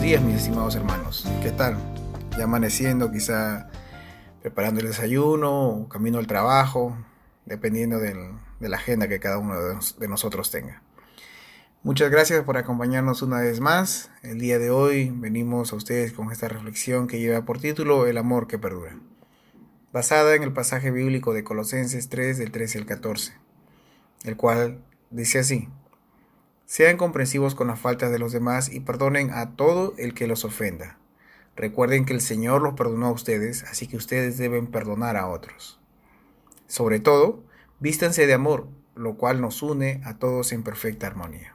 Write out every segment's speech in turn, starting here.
días mis estimados hermanos. ¿Qué tal? Ya amaneciendo, quizá preparando el desayuno camino al trabajo, dependiendo de la agenda que cada uno de nosotros tenga. Muchas gracias por acompañarnos una vez más. El día de hoy venimos a ustedes con esta reflexión que lleva por título El amor que perdura, basada en el pasaje bíblico de Colosenses 3 del 13 al 14, el cual dice así. Sean comprensivos con las faltas de los demás y perdonen a todo el que los ofenda. Recuerden que el Señor los perdonó a ustedes, así que ustedes deben perdonar a otros. Sobre todo, vístanse de amor, lo cual nos une a todos en perfecta armonía.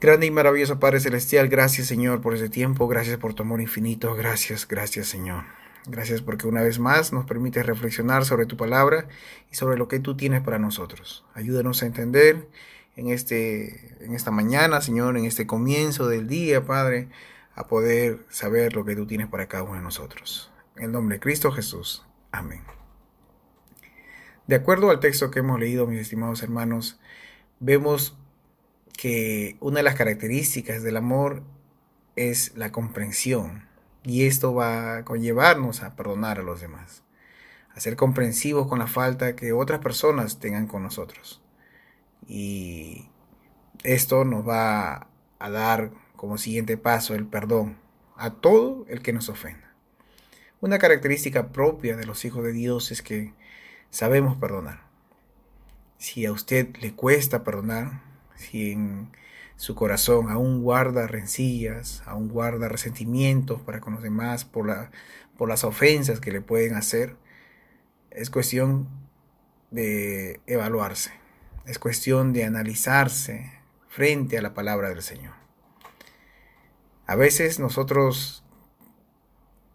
Grande y maravilloso Padre Celestial, gracias Señor por ese tiempo, gracias por tu amor infinito, gracias, gracias Señor. Gracias porque una vez más nos permite reflexionar sobre tu palabra y sobre lo que tú tienes para nosotros. Ayúdanos a entender en, este, en esta mañana, Señor, en este comienzo del día, Padre, a poder saber lo que tú tienes para cada uno de nosotros. En el nombre de Cristo Jesús. Amén. De acuerdo al texto que hemos leído, mis estimados hermanos, vemos que una de las características del amor es la comprensión. Y esto va a conllevarnos a perdonar a los demás, a ser comprensivos con la falta que otras personas tengan con nosotros. Y esto nos va a dar como siguiente paso el perdón a todo el que nos ofenda. Una característica propia de los hijos de Dios es que sabemos perdonar. Si a usted le cuesta perdonar, si en su corazón aún guarda rencillas, aún guarda resentimientos para con los demás por, la, por las ofensas que le pueden hacer, es cuestión de evaluarse es cuestión de analizarse frente a la palabra del Señor. A veces nosotros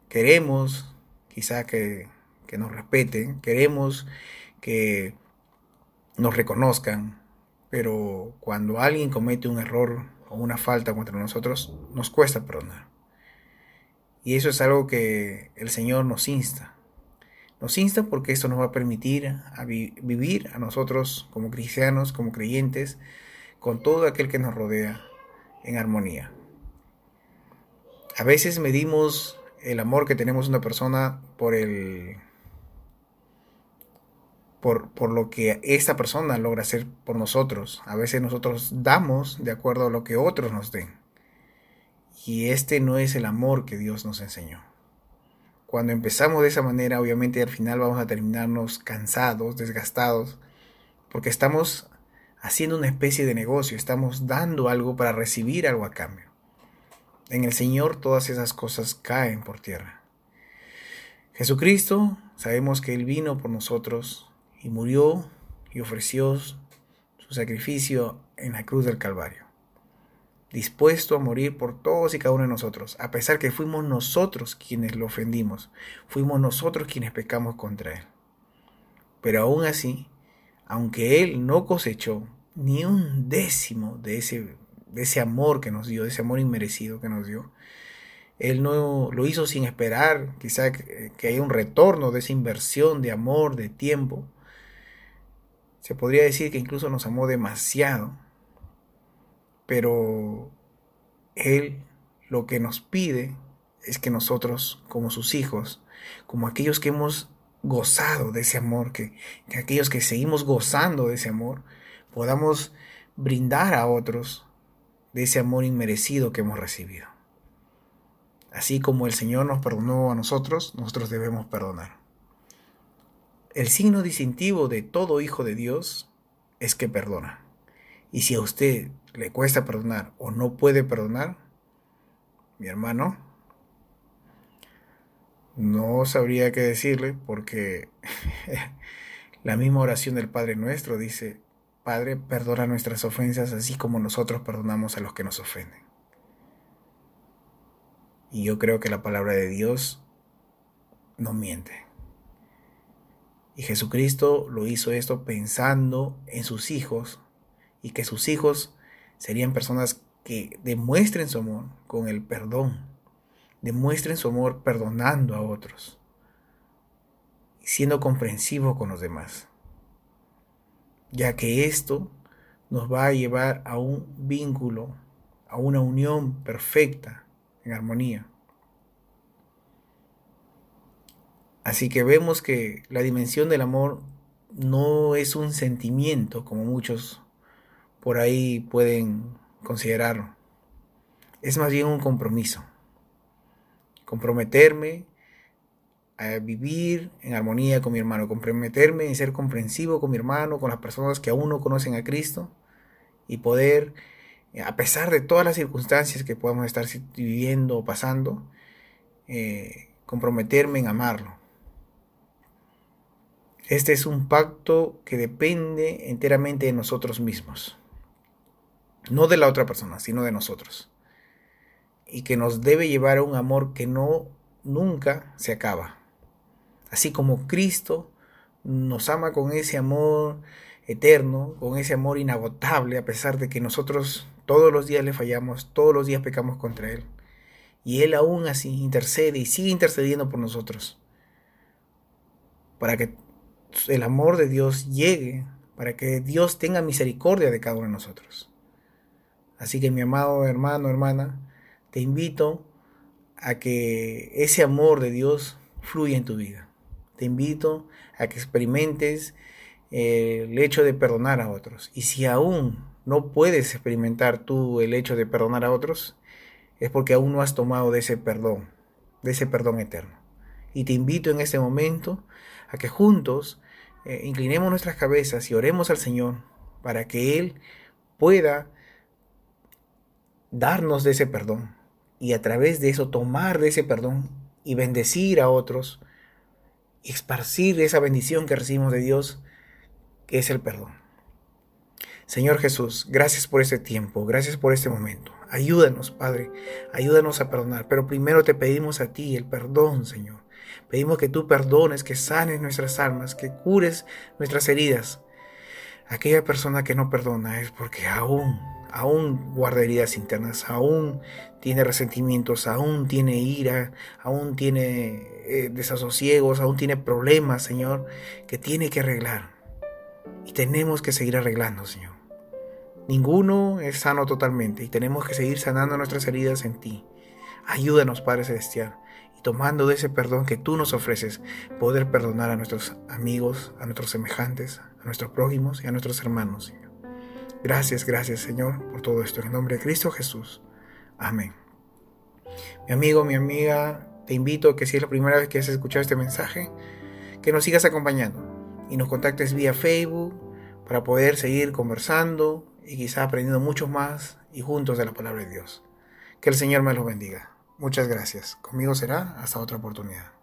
queremos quizá que, nos respeten, queremos que nos reconozcan, pero cuando alguien comete un error o una falta contra nosotros, nos cuesta perdonar. Y eso es algo que el Señor nos insta. Nos insta porque esto nos va a permitir vivir a nosotros como cristianos, como creyentes, con todo aquel que nos rodea en armonía. A veces medimos el amor que tenemos a una persona por el por, por, lo que esta persona logra hacer por nosotros. A veces nosotros damos de acuerdo a lo que otros nos den. Y este no es el amor que Dios nos enseñó. Cuando empezamos de esa manera, obviamente al final vamos a terminarnos cansados, desgastados, porque estamos haciendo una especie de negocio, estamos dando algo para recibir algo a cambio. En el Señor todas esas cosas caen por tierra. Jesucristo, sabemos que Él vino por nosotros y murió y ofreció su sacrificio en la cruz del Calvario dispuesto a morir por todos y cada uno de nosotros, a pesar que fuimos nosotros quienes lo ofendimos, fuimos nosotros quienes pecamos contra Él. Pero aún así, aunque Él no cosechó ni un décimo de ese, de ese amor que nos dio, de ese amor inmerecido que nos dio, Él no lo hizo sin esperar quizá que, que haya un retorno de esa inversión de amor, de tiempo. Se podría decir que incluso nos amó demasiado pero Él lo que nos pide es que nosotros, como sus hijos, como aquellos que hemos gozado de ese amor, que, aquellos que seguimos gozando de ese amor, podamos brindar a otros de ese amor inmerecido que hemos recibido. Así como el Señor nos perdonó a nosotros, nosotros debemos perdonar. El signo distintivo de todo hijo de Dios es que perdona. Y si a usted le cuesta perdonar o no puede perdonar, mi hermano, no sabría qué decirle porque la misma oración del Padre nuestro dice, Padre, perdona nuestras ofensas así como nosotros perdonamos a los que nos ofenden. Y yo creo que la palabra de Dios no miente. Y Jesucristo lo hizo esto pensando en sus hijos y que sus hijos serían personas que demuestren su amor con el perdón, demuestren su amor perdonando a otros siendo comprensivo con los demás, ya que esto nos va a llevar a un vínculo, a una unión perfecta en armonía. Así que vemos que la dimensión del amor no es un sentimiento como muchos por ahí pueden considerarlo. Es más bien un compromiso. Comprometerme a vivir en armonía con mi hermano, comprometerme en ser comprensivo con mi hermano, con las personas que aún no conocen a Cristo y poder, a pesar de todas las circunstancias que podamos estar viviendo o pasando, eh, comprometerme en amarlo. Este es un pacto que depende enteramente de nosotros mismos, no de la otra persona, sino de nosotros, y que nos debe llevar a un amor que no nunca se acaba Así como Cristo nos ama con ese amor eterno, con ese amor inagotable, a pesar de que nosotros todos los días le fallamos, todos los días pecamos contra Él. Y Él aún así intercede y sigue intercediendo por nosotros. Para que el amor de Dios llegue, para que Dios tenga misericordia de cada uno de nosotros. Así que mi amado hermano, hermana, te invito a que ese amor de Dios fluya en tu vida te invito a que experimentes eh, el hecho de perdonar a otros. Y si aún no puedes experimentar tú el hecho de perdonar a otros, es porque aún no has tomado de ese perdón, de ese perdón eterno. Y te invito en este momento a que juntos eh, inclinemos nuestras cabezas y oremos al Señor para que Él pueda darnos de ese perdón y a través de eso tomar de ese perdón y bendecir a otros esparcir esa bendición que recibimos de Dios, que es el perdón. Señor Jesús, gracias por este tiempo, gracias por este momento. Ayúdanos, Padre, ayúdanos a perdonar, pero primero te pedimos a ti el perdón, Señor. Pedimos que tú perdones, que sanes nuestras almas, que cures nuestras heridas. Aquella persona que no perdona es porque aún aún guarda heridas internas, aún tiene resentimientos, aún tiene ira, aún tiene eh, desasosiegos, aún tiene problemas, Señor, que tiene que arreglar. Y tenemos que seguir arreglando, Señor. Ninguno es sano totalmente y tenemos que seguir sanando nuestras heridas en ti. Ayúdanos, Padre Celestial, y tomando de ese perdón que tú nos ofreces, poder perdonar a nuestros amigos, a nuestros semejantes, a nuestros prójimos y a nuestros hermanos. Gracias, gracias Señor por todo esto. En el nombre de Cristo Jesús. Amén. Mi amigo, mi amiga, te invito a que si es la primera vez que has escuchado este mensaje, que nos sigas acompañando y nos contactes vía Facebook para poder seguir conversando y quizá aprendiendo mucho más y juntos de la palabra de Dios. Que el Señor me los bendiga. Muchas gracias. Conmigo será hasta otra oportunidad.